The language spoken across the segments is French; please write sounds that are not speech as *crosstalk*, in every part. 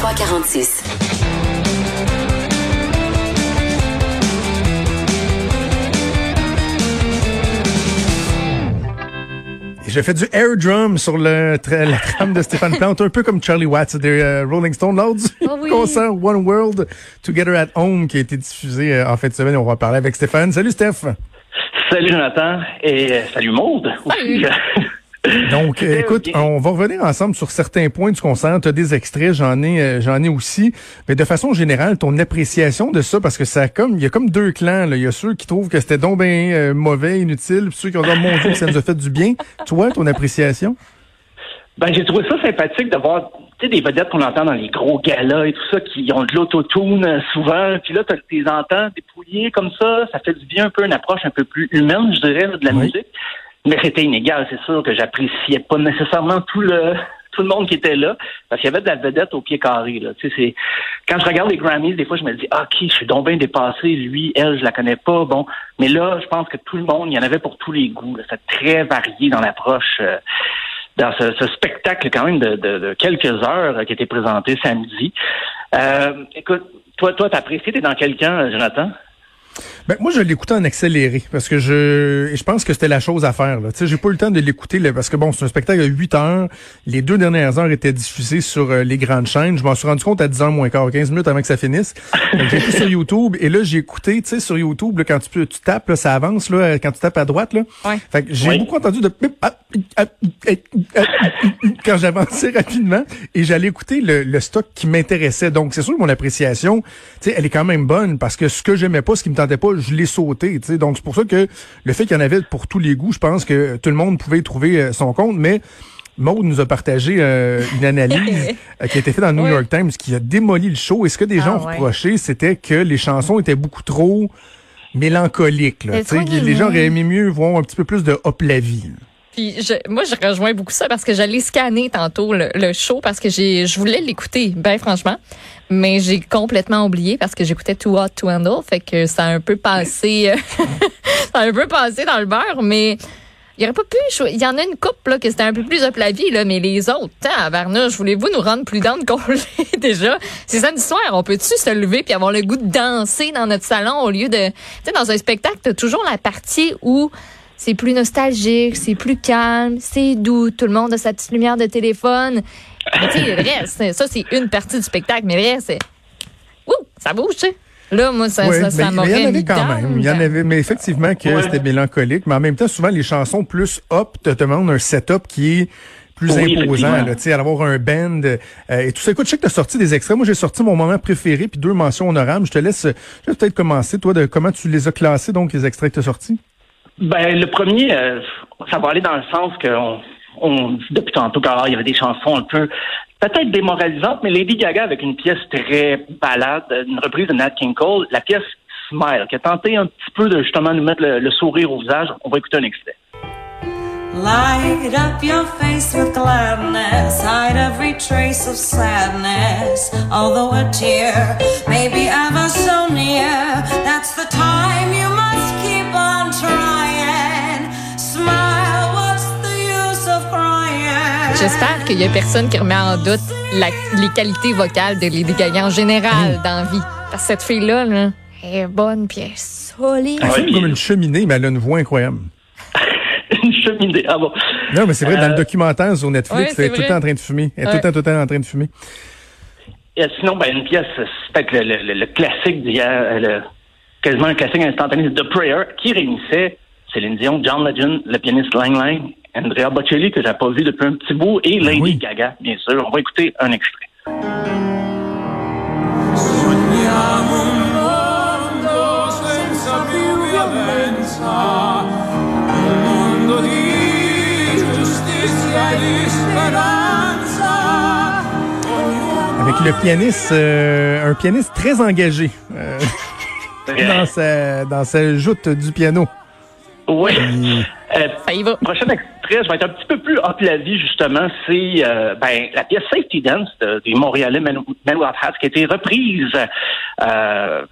2346. J'ai fait du air drum sur le tra- la trame de Stéphane Plante, un peu comme Charlie Watts des euh, Rolling Stones lors du Oh oui. *laughs* concert One World Together at Home qui a été diffusé euh, en fin de semaine. On va parler avec Stéphane. Salut Steph. Salut Jonathan et euh, salut Maude. aussi. *laughs* Donc, C'était *laughs* écoute, on va revenir ensemble sur certains points du concert. Tu as des extraits, j'en ai, euh, j'en ai aussi. Mais de façon générale, ton appréciation de ça, parce que ça a comme, il y a comme deux clans. Il y a ceux qui trouvent que c'était donc bien euh, mauvais, inutile, puis ceux qui ont dit oh, mon Dieu, que ça nous a fait du bien. Toi, ton appréciation? Ben, j'ai trouvé ça sympathique de voir des vedettes qu'on entend dans les gros galas et tout ça qui ont de l'autotune euh, souvent. Puis là, tu les entends dépouillés comme ça. Ça fait du bien un peu une approche un peu plus humaine, je dirais, de la Oui. musique. Mais c'était inégal, c'est sûr que j'appréciais pas nécessairement tout le tout le monde qui était là, parce qu'il y avait de la vedette au pied carré. Là. Tu sais, quand je regarde les Grammys, des fois je me dis ah, ok, je suis donc bien dépassé, lui, elle, je la connais pas. Bon, mais là, je pense que tout le monde, il y en avait pour tous les goûts. C'était très varié dans l'approche. euh, dans ce, ce spectacle quand même de, de- de quelques heures euh, qui été présenté samedi. Euh, écoute, toi, toi, t'as apprécié, t'es dans quel camp, euh, Jonathan? Ben, moi, je l'écoutais en accéléré parce que je, je pense que c'était la chose à faire. Là. Tu sais, j'ai pas eu le temps de l'écouter là, parce que bon, c'est un spectacle de 8 heures. Les deux dernières heures étaient diffusées sur euh, les grandes chaînes. Je m'en suis rendu compte à 10 heures moins quart, 15 minutes avant que ça finisse. Donc, J'ai été sur YouTube et là, j'ai écouté, tu sais, sur YouTube, là, quand tu, peux, tu tapes, là, ça avance, là, quand tu tapes à droite, là. Ouais. Fait que j'ai Oui. beaucoup entendu de quand j'avançais rapidement et j'allais écouter le, le stock qui m'intéressait. Donc, c'est sûr que mon appréciation, tu sais, elle est quand même bonne parce que ce que j'aimais pas, ce qui me tentait pas, je l'ai sauté, tu sais. Donc, c'est pour ça que le fait qu'il y en avait pour tous les goûts, je pense que tout le monde pouvait y trouver euh, son compte, mais Maude nous a partagé euh, une analyse *laughs* euh, qui a été faite dans le New Oui. York Times qui a démoli le show. Et ce que des Ah, gens ont ouais. reproché, c'était que les chansons étaient beaucoup trop mélancoliques. Là, les gens auraient aimé mieux voir un petit peu plus de hop la vie. Puis je, moi, je rejoins beaucoup ça parce que j'allais scanner tantôt le, le show parce que j'ai, je voulais l'écouter, ben franchement, mais j'ai complètement oublié parce que j'écoutais Too Hot to Handle, fait que ça a un peu passé, euh, *laughs* ça a un peu passé dans le beurre, mais il y aurait pas pu, il y en a une coupe là que c'était un peu plus up la vie là, mais les autres, à Varnage, voulez-vous nous rendre plus dents qu'on l'est *laughs* déjà? C'est samedi soir, on peut-tu se lever puis avoir le goût de danser dans notre salon au lieu de, tu sais, dans un spectacle, t'as toujours la partie où c'est plus nostalgique, c'est plus calme, c'est doux, tout le monde a sa petite lumière de téléphone. Mais tu sais, le reste, ça c'est une partie du spectacle, mais le reste, c'est, ouh, ça bouge, tu sais. Là, moi, ça, Ouais, ça, ça mais il y en avait quand même. Il y en avait, mais effectivement que Ouais. c'était mélancolique. Mais en même temps, souvent, les chansons plus hop te demandent un setup qui est plus Oui, imposant. Là, tu sais, avoir un band euh, et tout ça. Écoute, je sais que tu as sorti des extraits. Moi, j'ai sorti mon moment préféré puis deux mentions honorables. Je te laisse, je vais peut-être commencer, toi, de comment tu les as classés, donc, les extraits que tu as sortis. Ben, le premier, euh, ça va aller dans le sens qu'on on dit depuis tantôt qu'il y avait des chansons un peu peut-être démoralisantes, mais Lady Gaga avec une pièce très balade, une reprise de Nat King Cole, la pièce Smile, qui a tenté un petit peu de justement nous mettre le, le sourire au visage. On va écouter un extrait. Light up your face with gladness, hide every trace of sadness. Although a tear may be ever so near, that's the time you must keep on trying. J'espère qu'il y a personne qui remet en doute la- les qualités vocales de Lady Gaga en général dans la vie. Parce que cette fille-là, là, elle est bonne, puis elle est solide. Elle comme une cheminée, mais elle a une voix incroyable. *laughs* une cheminée. Ah bon. Non, mais c'est vrai, dans le Euh, documentaire sur Netflix, ouais, elle est tout le temps en train de fumer. Elle est tout le temps, tout le temps en train de fumer. Et sinon, ben, une pièce, c'est peut-être le, le- le- le classique d'hier, euh, le- quasiment un classique instantané de The Prayer, qui réunissait Céline Dion, John Legend, le pianiste Lang Lang, Andrea Bocelli, que j'ai pas vu depuis un petit bout, et Lady oui. Gaga, bien sûr. On va écouter un extrait. E Avec le pianiste, euh, un pianiste très engagé euh, *laughs* dans sa dans sa joute du piano. Oui. Euh, Ça y va. prochain extrait, je vais être un petit peu plus hop la vie, justement. C'est euh, ben, la pièce Safety Dance de- des Montréalais Men Men Without Hats qui a été reprise euh,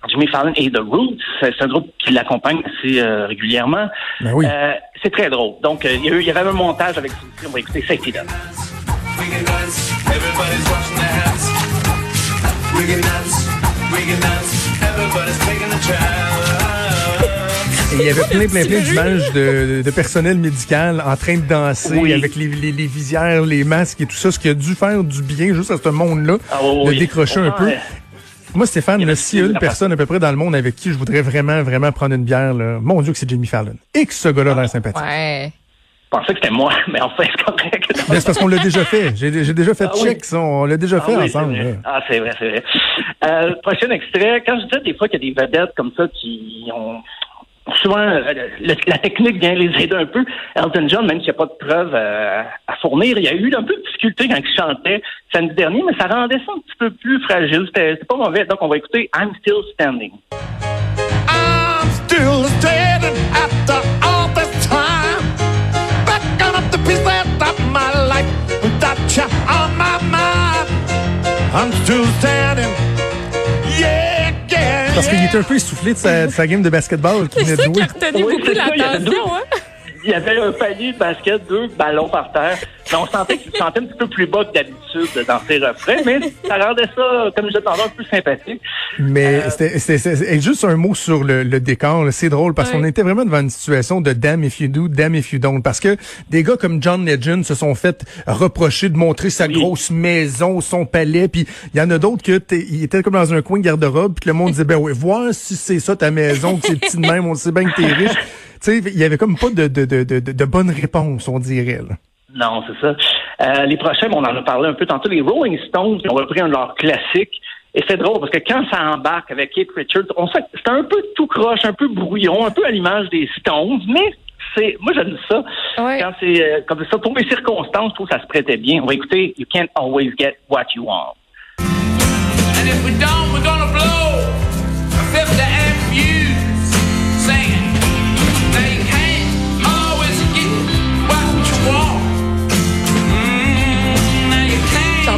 par Jimmy Fallon et The Roots. C'est un groupe qui l'accompagne assez euh, régulièrement. Ben oui. Euh, c'est très drôle. Donc, euh, il y, avait un montage avec. On va écouter Safety Dance. we can dance, everybody's watching their hands. We can dance, we can dance. Everybody's taking a chance. Il y avait plein, plein, plein d'images de, de personnel médical en train de danser Oui. avec les, les, les visières, les masques et tout ça, ce qui a dû faire du bien juste à ce monde-là, Ah oui, de décrocher un Ouais. peu. Moi, Stéphane, Il y là, plus une personne à peu près dans le monde avec qui je voudrais vraiment, vraiment prendre une bière, là, mon Dieu que c'est Jimmy Fallon. Et que ce gars-là a l'air sympathique. Ouais. Je pensais que c'était moi, *laughs* mais enfin, c'est correct. Mais c'est parce qu'on l'a déjà fait. J'ai déjà fait Ah check, ça. On l'a déjà Ah fait oui, ensemble. Ah, c'est vrai, c'est vrai. Euh, prochain extrait. Quand je disais des fois qu'il y a des vedettes comme ça qui ont souvent euh, la technique vient les aider un peu. Elton John, même s'il n'y a pas de preuves euh, à fournir, il y a eu un peu de difficulté quand il chantait samedi dernier, mais ça rendait ça un petit peu plus fragile. C'était pas mauvais. Donc on va écouter I'm Still Standing. I'm still standing after all this time. Backing up the pieces of my life on my mind. I'm still standing. Parce qu'il était un peu essoufflé de sa, de sa game de basketball qu'il C'est venait de ça qui a retenu Oui, beaucoup l'attention, deux- hein? Il y avait un panier de basket, deux ballons par terre. Mais on sentait qu'il chantait un petit peu plus bas que d'habitude dans ses refrains, mais ça rendait ça, comme je disais tantôt, peu sympathique. Mais Euh, c'était c'était- c'était- et juste un mot sur le, le décor. là. C'est drôle parce Ouais. qu'on était vraiment devant une situation de damn if you do, damn if you don't. Parce que des gars comme John Legend se sont fait reprocher de montrer sa Oui. grosse maison, son palais. Puis il y en a d'autres que t'es- ils étaient comme dans un coin de garde-robe. Puis le monde disait ben oui, voir si c'est ça ta maison, que c'est petit de même, on sait bien que t'es riche. *laughs* Tu sais, il y avait comme pas de de de de, de, de bonne réponse, on dirait. Là. Non, c'est ça. Euh, les prochains, on en a parlé un peu tantôt, les Rolling Stones ont repris un de leurs classiques. Et c'est drôle parce que quand ça embarque avec Keith Richards, on sait que c'est un peu tout croche, un peu brouillon, un peu à l'image des Stones, mais c'est, moi j'aime ça. Ouais. Quand c'est euh, comme ça, pour mes circonstances, je trouve que ça se prêtait bien. On va écouter You Can't Always Get What You Want. And if we don't, we're gonna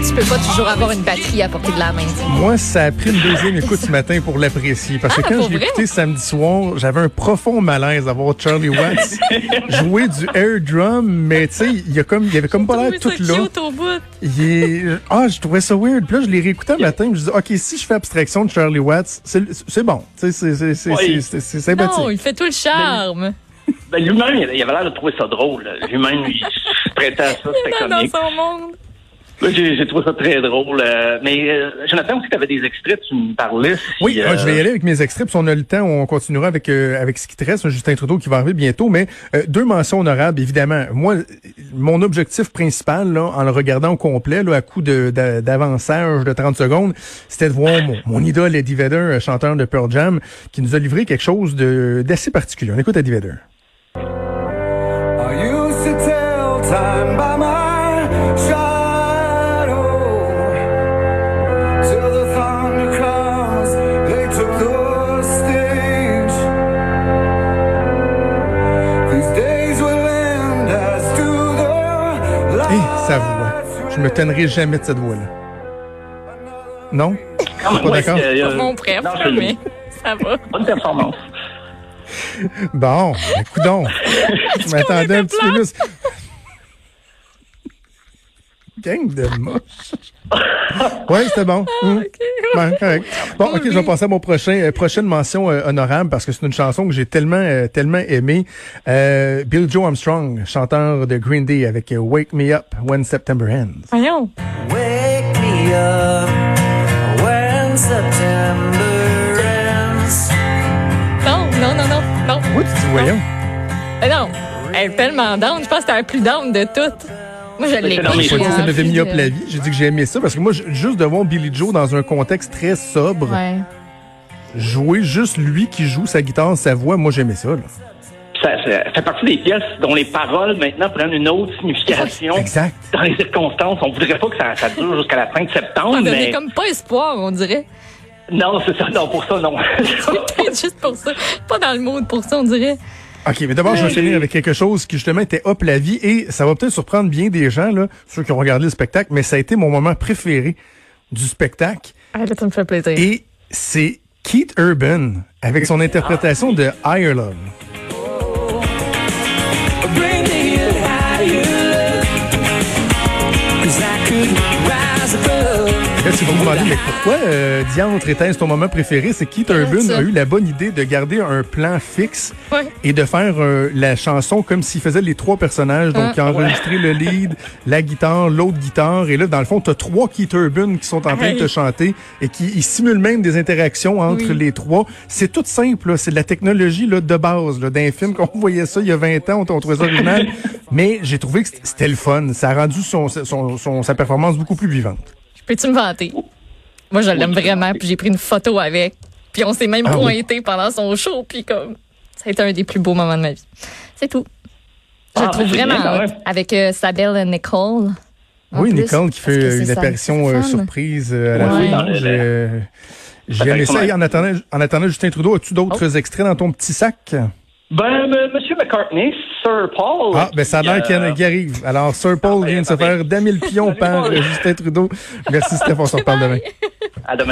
tu peux pas toujours avoir une batterie à portée de la main. Moi, ça a pris une deuxième écoute ce matin pour l'apprécier. Parce que Ah, quand je l'ai écouté samedi soir, j'avais un profond malaise à voir Charlie Watts *laughs* jouer du air drum, mais tu sais, il y a comme, il y avait comme pas l'air tout là. cute au bout. Il est, ah, je trouvais ça weird. Puis là, je l'ai réécouté un matin, je me dis, ok, si je fais abstraction de Charlie Watts, c'est, bon. Tu sais, c'est, sympathique. Non, il fait tout le charme. Ben, lui-même, il avait l'air de trouver ça drôle. Lui-même, il se prêtait à ça, *laughs* c'était Dans, dans comique. son monde. Là, j'ai trouvé ça très drôle. euh, mais euh, Jonathan, aussi, tu avais des extraits, tu me parlais. si, Oui, euh, euh, je vais y aller avec mes extraits. Puis si on a le temps, on continuera avec euh, avec ce qui te reste. Justin Trudeau qui va arriver bientôt. Mais euh, deux mentions honorables, évidemment. Moi, mon objectif principal, là, en le regardant au complet, là, à coup de d'a- d'avançage de 30 secondes, c'était de voir mon, mon idole Eddie Vedder, euh, chanteur de Pearl Jam, qui nous a livré quelque chose de d'assez particulier. On écoute Eddie Vedder. Me tannerai jamais de cette voix-là. Non? même, pas d'accord? euh, euh, mon préf, non, mais ça va. Bonne performance. Bon, écoute donc. *laughs* Je m'attendais un petit peu plus. Gang de moche. Ouais, c'était bon. Hum. Ouais, correct. Bon, ok, je vais passer à mon prochain euh, prochaine mention euh, honorable parce que c'est une chanson que j'ai tellement euh, tellement aimée. Euh, Bill Joe Armstrong, chanteur de Green Day avec euh, Wake Me Up When September Ends. Voyons. Wake me up when September ends. Non, non, non, non, non. Oui, tu dis voyons. Non, elle est tellement down. Je pense que c'était la plus down de toutes. Moi, je l'ai dit que ça m'avait mis up la vie. J'ai dit que j'ai aimé ça parce que moi, juste de voir Billy Joe dans un contexte très sobre, Ouais. jouer juste lui qui joue sa guitare, sa voix, moi j'aimais ça. Là. Ça, ça fait partie des pièces dont les paroles maintenant prennent une autre signification. Exact. Dans les circonstances, on voudrait pas que ça, ça dure jusqu'à la fin de septembre, On donnait mais comme pas espoir, on dirait. non, c'est ça, non, pour ça, non. Peut-être *laughs* juste pour ça. Pas dans le mood pour ça, on dirait. OK, mais d'abord, je vais finir avec quelque chose qui, justement, était hop la vie et ça va peut-être surprendre bien des gens, là, ceux qui ont regardé le spectacle, mais ça a été mon moment préféré du spectacle. Ah, là, ça me fait plaisir. et c'est Keith Urban avec son interprétation de Higher Là, si vous vous demandez, mais pourquoi euh, Diantre était ton moment préféré, c'est Keith Urban a eu la bonne idée de garder un plan fixe Ouais. et de faire euh, la chanson comme s'il faisait les trois personnages. Donc, Ah. il a enregistré le lead, la guitare, l'autre guitare. Et là, dans le fond, tu as trois Keith Urban qui sont en train de te chanter et qui ils simulent même des interactions entre Oui. les trois. C'est tout simple. C'est de la technologie là, de base. D'un film qu'on voyait ça il y a 20 ans, on trouvait ça original. *laughs* Mais j'ai trouvé que c'était- c'était le fun. Ça a rendu son, son, son- sa performance beaucoup plus vivante. Peux-tu me vanter? Moi, je l'aime vraiment, puis j'ai pris une photo avec. Puis on s'est même Ah oui. pointé pendant son show, puis comme, ça a été un des plus beaux moments de ma vie. C'est tout. Je Ah, le trouve vraiment bien, avec euh, sa belle Nicole. Oui, plus, Nicole qui fait euh, une apparition euh, surprise euh, à la Ouais. fin. J'ai fait aimé ça. En attendant, en attendant Justin Trudeau, as-tu d'autres Oh. extraits dans ton petit sac? Ben, euh, Monsieur McCartney, Sir Paul. Ah, ben ça a l'air qui, qu'il y en a euh, qui arrive. Alors, Sir Paul Ah, ben, vient de se ah, ben. faire 1000 pions par Justin Trudeau. Merci, Steph. On se reparle demain.